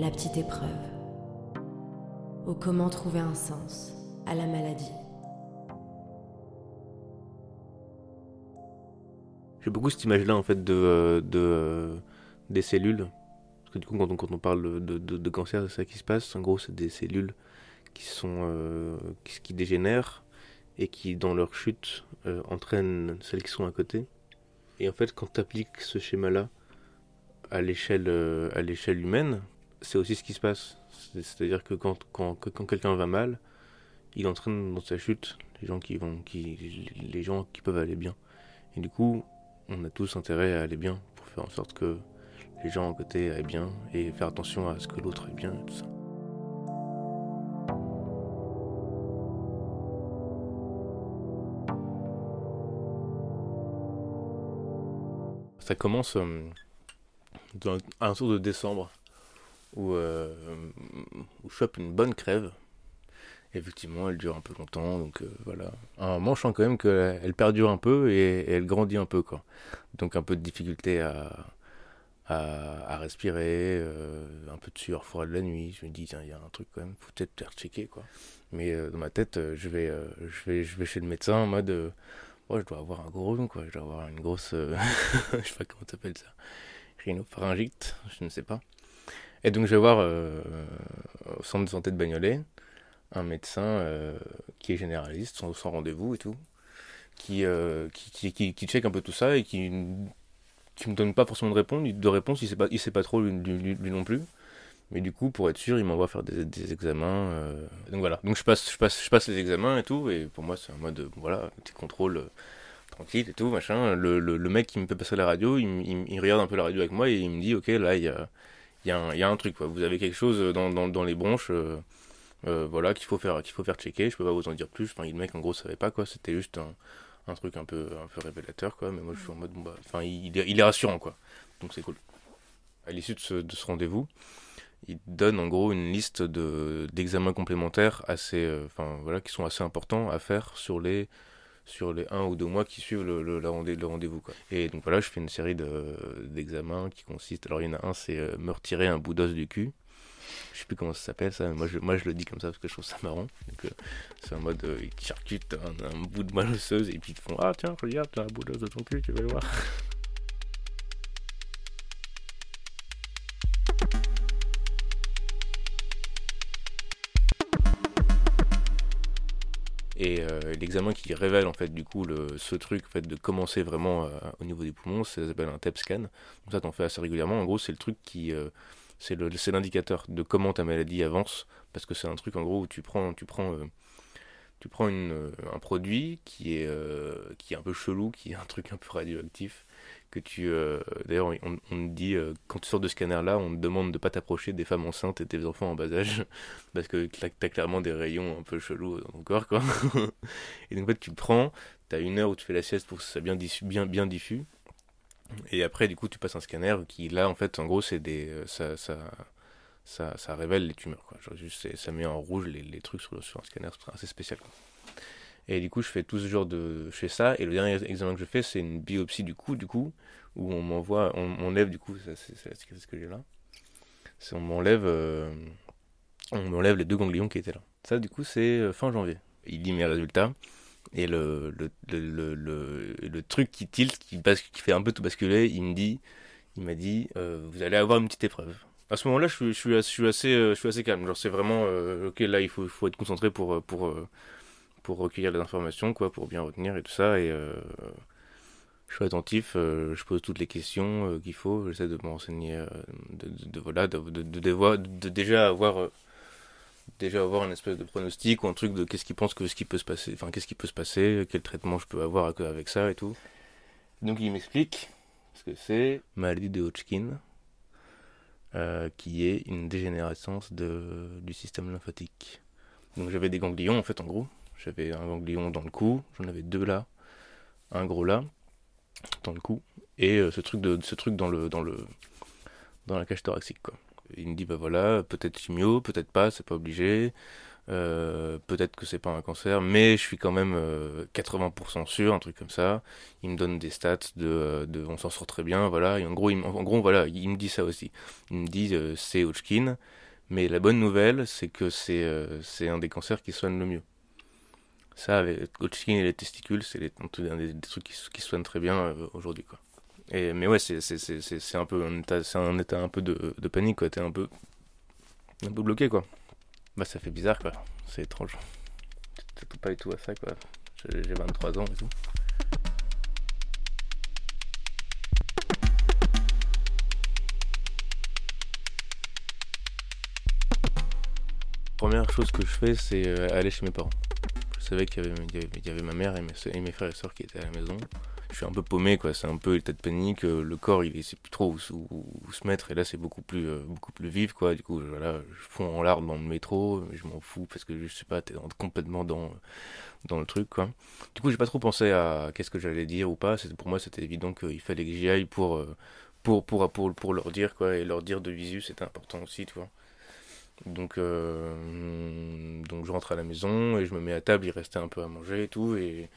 la petite épreuve. Au comment trouver un sens à la maladie. J'ai beaucoup cette image-là en fait de, euh, euh, des cellules. Parce que du coup, quand on, quand on parle de, cancer, c'est ça qui se passe. En gros, c'est des cellules qui sont euh, qui, dégénèrent et qui, dans leur chute, entraînent celles qui sont à côté. Et en fait, quand tu appliques ce schéma-là à l'échelle humaine, c'est aussi ce qui se passe. C'est-à-dire que quand, quand, quand quelqu'un va mal, il entraîne dans sa chute les gens qui vont qui les gens qui peuvent aller bien. Et du coup, on a tous intérêt à aller bien pour faire en sorte que les gens à côté aillent bien et faire attention à ce que l'autre aille bien et tout ça. Ça commence euh, dans un tour de décembre où, euh, je chope une bonne crève. Effectivement, elle dure un peu longtemps, donc euh, voilà. À un sens quand même qu'elle perdure un peu et, elle grandit un peu, quoi. Donc un peu de difficulté à, à, respirer, euh, un peu de sueur froide la nuit. Je me dis, tiens, il y a un truc quand même, faut peut-être faire checker, quoi. Mais euh, dans ma tête, euh, je vais, euh, je vais, je vais chez le médecin en mode, euh, ouais, je dois avoir un gros rhume, quoi. Je dois avoir une grosse, euh, je sais pas comment t'appelles ça, rhinopharyngite, je ne sais pas. Et donc je vais voir euh, au centre de santé de Bagnolet un médecin euh, qui est généraliste, sans, rendez-vous et tout, qui, euh, qui, qui, qui, qui, check un peu tout ça et qui, qui me donne pas forcément de réponse, de réponse, il sait sait pas trop lui, lui, non plus. Mais du coup, pour être sûr, il m'envoie faire des, examens. Euh... Donc voilà. Donc je passe, je passe, je passe les examens et tout. Et pour moi, c'est un mode, voilà, petit contrôle euh, tranquille et tout, machin. Le, le, le, mec qui me fait passer la radio, il, il, il, regarde un peu la radio avec moi et il me dit, ok, là, il y a, il y a, un, truc, quoi. Vous avez quelque chose dans, dans, les bronches. Euh, euh, voilà qu'il faut faire faut faire checker. Je peux pas vous en dire plus. Enfin le mec en gros savait pas c'était juste un, truc un peu révélateur quoi. Mais moi je suis en mode bon bah enfin il, est rassurant quoi. Donc c'est cool. À l'issue de ce, de ce rendez-vous il donne en gros une liste de d'examens complémentaires assez euh, voilà qui sont assez importants à faire sur les sur les un ou deux mois qui suivent le, le, le rendez-vous et donc voilà je fais une série d'examens de, qui consistent alors il y en a un c'est euh, me retirer un bout d'os du cul je sais plus comment ça s'appelle ça, mais moi je, moi je le dis comme ça parce que je trouve ça marrant. Euh, c'est en mode euh, ils charcutent un, un, bout de moelle osseuse et puis ils te font Ah tiens, regarde, t'as un bout d'os de ton cul, tu vas le voir. Et euh, l'examen qui révèle en fait du coup le, ce truc en fait, de commencer vraiment euh, au niveau des poumons, ça s'appelle un TEP scan. Donc ça t'en fais assez régulièrement. En gros c'est le truc qui euh, c'est l'indicateur de comment ta maladie avance parce que c'est un truc en gros où tu prends tu prends tu prends une, un produit qui est qui est un peu chelou qui est un truc un peu radioactif que tu d'ailleurs on, on dit quand tu sors de ce scanner là on te demande de pas t'approcher des femmes enceintes et des enfants en bas âge parce que t'as clairement des rayons un peu chelous dans ton corps quoi et donc en fait tu prends t'as une heure où tu fais la sieste pour que ça bien bien bien diffus et après, du coup, tu passes un scanner qui, là, en fait, en gros, c'est des. Ça, ça, ça, ça, révèle les tumeurs, quoi. Juste, ça met en rouge les, les trucs sur, sur un scanner, c'est assez spécial. Et du coup, je fais tout ce genre de. Je fais ça, et le dernier examen que je fais, c'est une biopsie du cou, du coup, où on m'envoie. On m'enlève, du coup, c'est ce que j'ai là. On m'enlève. Euh, on m'enlève les deux ganglions qui étaient là. Ça, du coup, c'est fin janvier. Il dit mes résultats. Et le, le, le, le, truc qui tilt, qui, fait un peu tout basculer, il me dit, il m'a dit, euh, vous allez avoir une petite épreuve. À ce moment-là, je suis, je suis, assez, je suis assez calme. Genre, c'est vraiment, euh, ok, là, il faut, faut être concentré pour, pour, pour recueillir les informations, quoi, pour bien retenir et tout ça. Et euh, je suis attentif, euh, je pose toutes les questions euh, qu'il faut. J'essaie de me renseigner, de, voilà, de, déjà avoir déjà avoir une espèce de pronostic ou un truc de qu'est-ce qu'il pense que ce qui peut se passer, enfin qu'est-ce qui peut se passer, quel traitement je peux avoir avec ça et tout. Donc il m'explique ce que c'est maladie de Hodgkin, qui est une dégénérescence de, du système lymphatique. Donc j'avais des ganglions en fait en gros, j'avais un ganglion dans le cou, j'en avais deux là, un gros là dans le cou et euh, ce truc de ce truc dans le dans le dans la cage thoracique il me dit bah voilà peut-être chimio peut-être pas c'est pas obligé Euh, peut-être que c'est pas un cancer, mais je suis quand même 80% sûr, un truc comme ça. Il me donne des stats de, de on s'en sort très bien, voilà. Et en gros, il, en gros, voilà, il me dit ça aussi. Il me dit c'est Hodgkin, mais la bonne nouvelle, c'est que c'est c'est un des cancers qui soigne le mieux. Ça, avec Hodgkin et les testicules, c'est un des, trucs qui, qui soignent très bien aujourd'hui, quoi. Et, mais ouais, c'est, un peu un état, un état un peu de, de panique, quoi. T'es un peu, un peu bloqué, quoi. Bah, ça fait bizarre, quoi. C'est étrange. T'attends pas du tout à ça, quoi. J'ai 23 ans. Première chose que je fais, c'est euh, aller chez mes parents. Savais qu'il y avait, ma mère et mes, frères et sœurs qui étaient à la maison je suis un peu paumé, quoi. C'est un peu l'état de panique. Euh, le corps, il sait plus trop où, se mettre. Et là, c'est beaucoup plus, euh, beaucoup plus vif, quoi. Du coup, voilà, je fonds en larmes dans le métro. Je m'en fous parce que je sais pas, t'es complètement dans, dans le truc, quoi. Du coup, j'ai pas trop pensé à qu'est-ce que j'allais dire ou pas. Pour moi, c'était évident qu'il fallait que j'y aille pour, euh, pour, pour, pour, pour, leur dire, quoi. Et leur dire de visu, c'était important aussi, tu vois. Donc, donc je rentre à la maison et je me mets à table, il restait un peu à manger et tout. Et,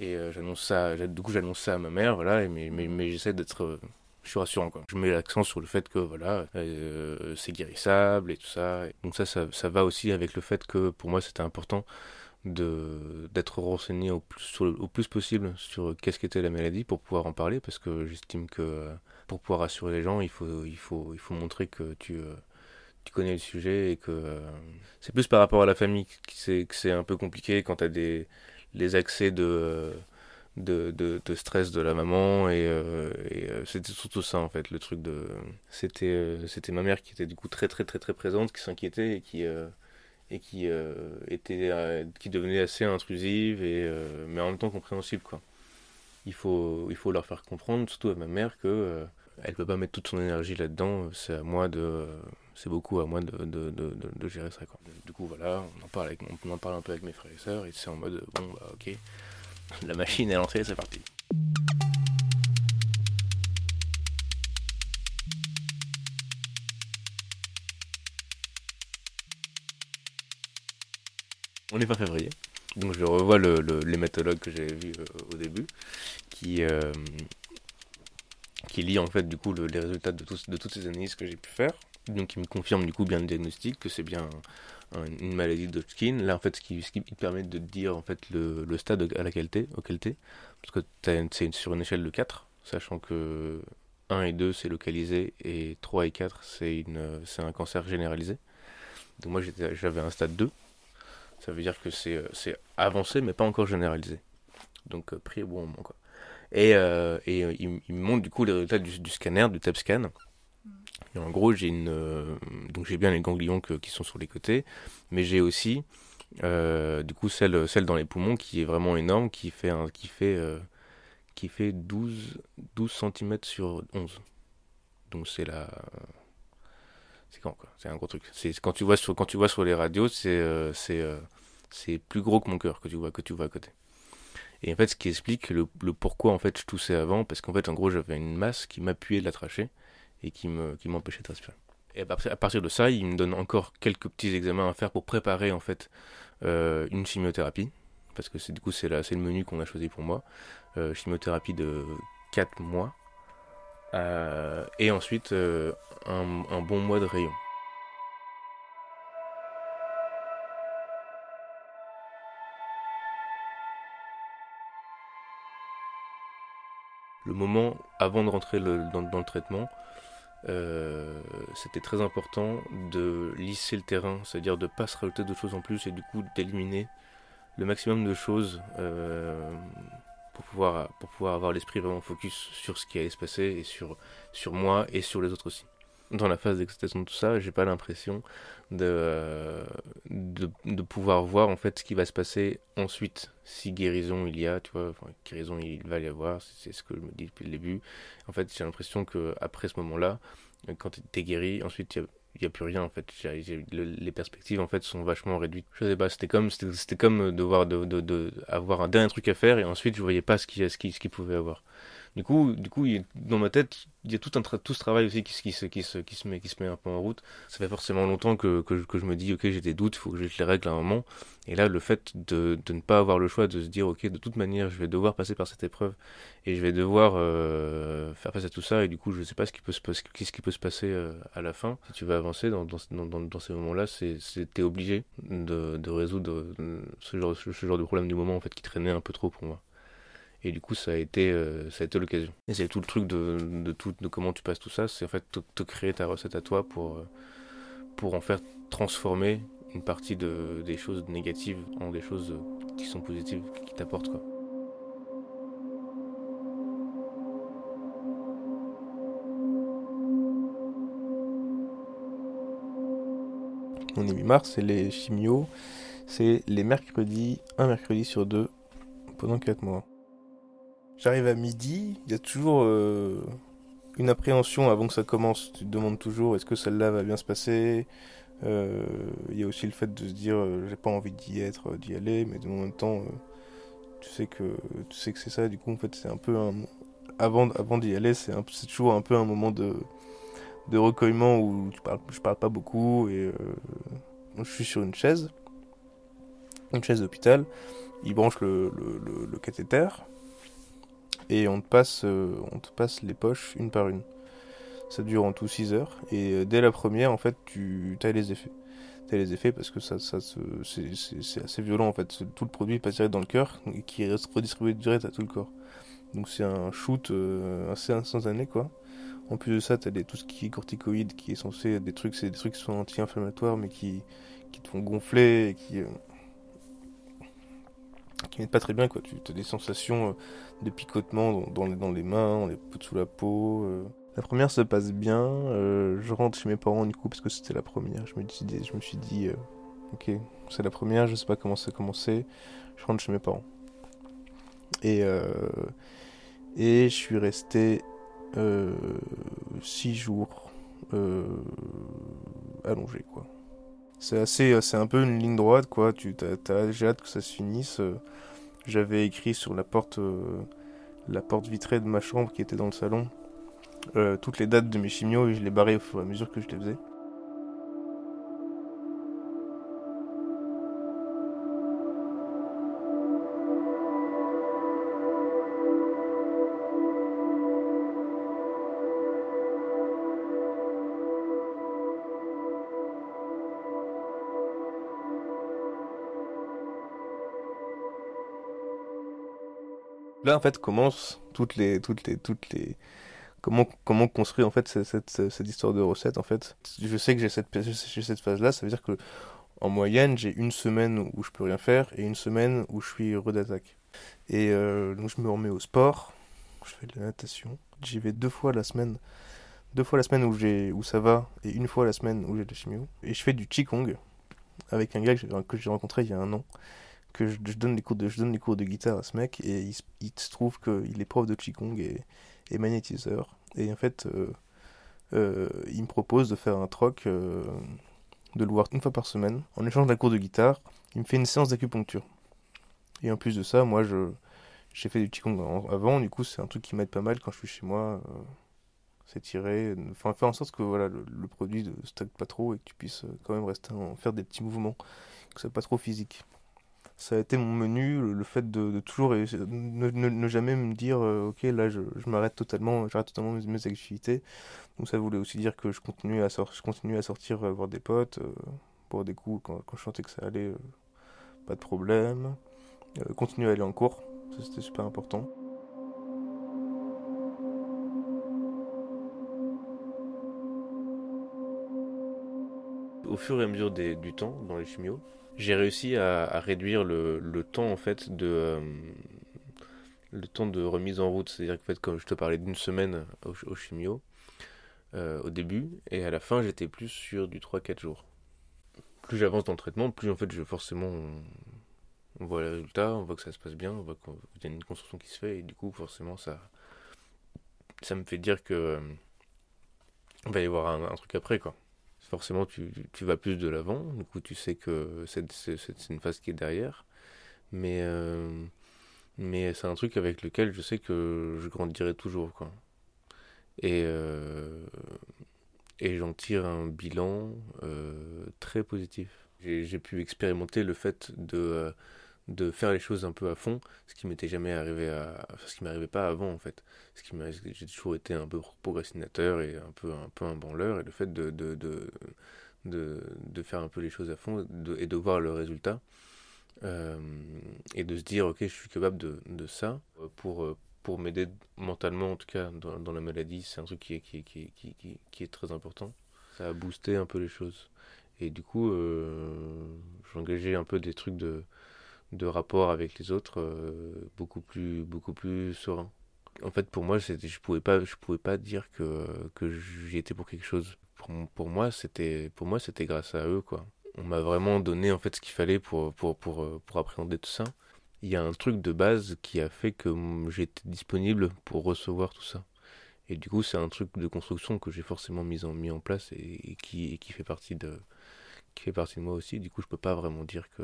et euh, j'annonce ça, du coup j'annonce ça à ma mère, voilà, mais, mais, mais j'essaie d'être euh, je suis rassurant quoi. Je mets l'accent sur le fait que voilà, euh, c'est guérissable et tout ça. Donc ça, ça, ça, va aussi avec le fait que pour moi c'était important d'être renseigné au plus, au plus possible sur qu'est-ce qu'était la maladie pour pouvoir en parler parce que j'estime que pour pouvoir rassurer les gens, il faut il faut il faut montrer que tu tu connais le sujet et que c'est plus par rapport à la famille que c'est un peu compliqué quand tu as des les accès de, de, de, stress de la maman et, euh, euh, c'était surtout ça en fait le truc de c'était euh, c'était ma mère qui était du coup très très très très présente qui s'inquiétait et qui et qui était qui devenait assez intrusive et mais en même temps compréhensible quoi. Il faut il faut leur faire comprendre surtout à ma mère que elle peut pas mettre toute son énergie là-dedans c'est à moi de c'est beaucoup à moi de, de, de, de, gérer ça. Quoi. Du coup, voilà, on en, parle avec, on en parle un peu avec mes frères et sœurs, et c'est en mode, bon, bah ok, la machine est lancée, c'est parti. On est fin février, donc je revois l'hématologue que j'avais vu euh, au début, qui, euh, qui lit en fait du coup les résultats de, tous, de toutes ces analyses que j'ai pu faire donc il me confirme du coup bien le diagnostic que c'est bien une maladie de Hodgkin. Là en fait ce qui, ce qui permet de dire en fait le, le stade à laquelle t'es, auquel t'es, parce que c'est sur une échelle de 4, sachant que 1 et 2 c'est localisé et 3 et 4 c'est une c'est un cancer généralisé. Donc moi j'avais un stade 2, ça veut dire que c'est avancé mais pas encore généralisé. Donc euh, pris au bon moment quoi. Et, euh, et euh, il, me montre du coup les résultats du, scanner, du TAP scan en gros, j'ai euh, donc j'ai bien les ganglions qui sont sur les côtés, mais j'ai aussi, euh, du coup, celle, dans les poumons qui est vraiment énorme, qui fait, qui fait, euh, qui fait 12, 12 cm sur 11. Donc c'est la, c'est quand quoi? C'est un gros truc. C'est quand tu vois sur, quand tu vois sur les radios, c'est, c'est, c'est plus gros que mon cœur que tu vois, que tu vois à côté. Et en fait, ce qui explique le, pourquoi en fait je toussais avant, parce qu'en fait, en gros, j'avais une masse qui m'appuyait de la trachée et qui me qui m'empêchait de respirer. Et à partir de ça, il me donne encore quelques petits examens à faire pour préparer en fait euh, une chimiothérapie, parce que c'est du coup c'est c'est le menu qu'on a choisi pour moi, euh, chimiothérapie de 4 mois, euh, et ensuite un, un bon mois de rayon. Le moment avant de rentrer dans, le traitement, euh, c'était très important de lisser le terrain, c'est-à-dire de ne pas se rajouter d'autres choses en plus et du coup d'éliminer le maximum de choses euh, pour, pouvoir, pour pouvoir avoir l'esprit vraiment focus sur ce qui allait se passer et sur, sur moi et sur les autres aussi dans la phase d'excitation de tout ça, j'ai pas l'impression de, de, pouvoir voir en fait ce qui va se passer ensuite. Si guérison il y a, tu vois, guérison il va y avoir, c'est ce que je me dis depuis le début. En fait, j'ai l'impression que après ce moment-là, quand tu es guéri, ensuite il n'y a, plus rien en fait. les perspectives en fait sont vachement réduites. Je sais pas, c'était comme, c'était comme devoir de, de, de, avoir un dernier truc à faire et ensuite je voyais pas ce qu'il ce qui, ce qui pouvait avoir. Du coup, du coup dans ma tête, il y a tout, un tout ce travail aussi qui, qui, se, qui, se, qui, se met, qui se met un peu en route. Ça fait forcément longtemps que, que, je me dis, ok, j'ai des doutes, il faut que je les règle à un moment. Et là, le fait de, de, ne pas avoir le choix, de se dire, ok, de toute manière, je vais devoir passer par cette épreuve et je vais devoir euh, faire face à tout ça. Et du coup, je ne sais pas ce qui peut se, passer, ce qui peut se passer euh, à la fin. Si tu vas avancer dans, dans, dans, ces moments-là, c'est es obligé de, de résoudre euh, ce genre, ce genre de problème du moment en fait qui traînait un peu trop pour moi. Et du coup, ça a été, euh, été l'occasion. Et c'est tout le truc de, tout, de comment tu passes tout ça, c'est en fait te, créer ta recette à toi pour, euh, pour en faire transformer une partie de, des choses négatives en des choses qui sont positives, qui t'apportent quoi. On est mi-mars, c'est les chimios, c'est les mercredis, un mercredi sur deux pendant 4 mois. J'arrive à midi, il y a toujours euh, une appréhension avant que ça commence. Tu te demandes toujours est-ce que celle-là va bien se passer? Euh, il y a aussi le fait de se dire euh, j'ai pas envie d'y être, d'y aller, mais en même temps tu sais que tu c'est ça. Du coup en fait c'est un peu un avant avant d'y aller c'est toujours un peu un moment de recueillement où je parle je parle pas beaucoup et je suis sur une chaise une chaise d'hôpital. Il branche le, le, le cathéter et on te passe, euh, on te passe les poches une par une. Ça dure en tout 6 heures et euh, dès la première en fait tu as les effets. As les effets parce que ça, ça c'est assez violent en fait. Tout le produit passe direct dans le cœur et qui reste redistribué direct à tout le corps. Donc c'est un shoot euh, assez instantané quoi. En plus de ça, tu as tout ce qui est corticoïde qui est censé des trucs, c'est des trucs qui sont anti-inflammatoires mais qui, qui te font gonfler et qui qui mettent pas très bien quoi. Tu as des sensations euh, de picotement dans, les, dans les mains, on les sous la peau. Euh. La première se passe bien. Euh, je rentre chez mes parents du coup parce que c'était la première. Je me, dis, je me suis dit, ok, c'est la première, je sais pas comment ça a commencé. Je rentre chez mes parents. Et, et je suis resté 6 jours allongé quoi. C'est assez, c'est un peu une ligne droite, quoi. Tu as, j'ai hâte que ça se finisse. J'avais écrit sur la porte, euh, la porte vitrée de ma chambre qui était dans le salon, euh, toutes les dates de mes chimios et je les barrais au fur et à mesure que je les faisais. Là, en fait, commence toutes les, toutes les, toutes les, comment, comment construire en fait cette, cette, histoire de recette. En fait, je sais que j'ai cette, cette phase-là. Ça veut dire que en moyenne, j'ai une semaine où je peux rien faire et une semaine où je suis heureux d'attaque. Et euh, donc, je me remets au sport. Je fais de la natation. J'y vais deux fois la semaine. Deux fois la semaine où, j'ai, où ça va et une fois la semaine où j'ai de la chimio. Et je fais du Qigong avec un gars que j'ai rencontré il y a un an que je, donne les cours de, je donne les cours de guitare à ce mec et il, se trouve qu'il est prof de Qigong et, et magnétiseur. Et en fait, euh, euh, il me propose de faire un troc, euh, de le voir une fois par semaine. En échange d'un cours de guitare, il me fait une séance d'acupuncture. Et en plus de ça, moi, je j'ai fait du Qigong avant, du coup, c'est un truc qui m'aide pas mal quand je suis chez moi. s'étirer, enfin faire en sorte que voilà, le, produit ne stagne pas trop et que tu puisses quand même rester en, faire des petits mouvements, que ce soit pas trop physique ça a été mon menu, le fait de, toujours ne, jamais me dire euh, ok là je, m'arrête totalement, j'arrête totalement mes, activités. Donc ça voulait aussi dire que je continue à, je continue à sortir euh, voir des potes, euh, pour des coups quand, je sentais que ça allait, pas de problème. continuer à aller en cours, c'était super important. Au fur et à mesure du temps dans les chimios, j'ai réussi à, réduire le, temps en fait de euh, le temps de remise en route. C'est-à-dire que fait, comme je te parlais d'une semaine au, chimio euh, au début, et à la fin j'étais plus sur du 3-4 jours. Plus j'avance dans le traitement, plus en fait je forcément on, voit les résultats, on voit que ça se passe bien, on voit qu'il y a une construction qui se fait, et du coup forcément ça ça me fait dire que euh, on va y avoir un truc après quoi forcément tu, tu, vas plus de l'avant, du coup tu sais que c'est une phase qui est derrière. Mais, euh, Mais c'est un truc avec lequel je sais que je grandirai toujours, quoi. Et, euh, et j'en tire un bilan euh, très positif. J'ai pu expérimenter le fait de, de faire les choses un peu à fond, ce qui m'était jamais arrivé à, ce qui m'arrivait pas avant en fait. Ce qui j'ai toujours été un peu procrastinateur et un peu un peu un branleur et le fait de de, de, de, faire un peu les choses à fond et de voir le résultat euh, et de se dire ok je suis capable de, ça pour pour m'aider mentalement en tout cas dans, la maladie c'est un truc qui est qui, qui, qui, qui, est très important ça a boosté un peu les choses et du coup euh, engagé un peu des trucs de de rapport avec les autres euh, beaucoup plus beaucoup plus serein en fait pour moi c'était je pouvais pas je pouvais pas dire que que j'y étais pour quelque chose pour, pour moi c'était pour moi c'était grâce à eux quoi on m'a vraiment donné en fait ce qu'il fallait pour, pour, pour, pour appréhender tout ça. Il y a un truc de base qui a fait que j'étais disponible pour recevoir tout ça. Et du coup, c'est un truc de construction que j'ai forcément mis en, mis en place et, qui, qui, fait partie de, qui fait partie de moi aussi. Du coup, je peux pas vraiment dire que,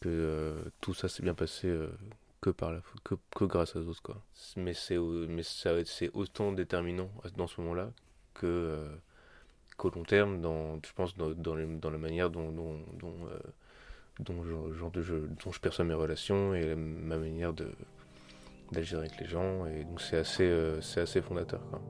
que euh, tout ça s'est bien passé euh, que, par la, que, que grâce aux autres. Quoi. Mais c'est autant déterminant dans ce moment-là que, euh, qu'au long terme, dans, je pense, dans, dans, dans la manière dont, dont, dont, euh, dont, je, je, dont, je, perçois mes relations et ma manière de, d'agir avec les gens. Et donc c'est assez, assez fondateur. Quoi.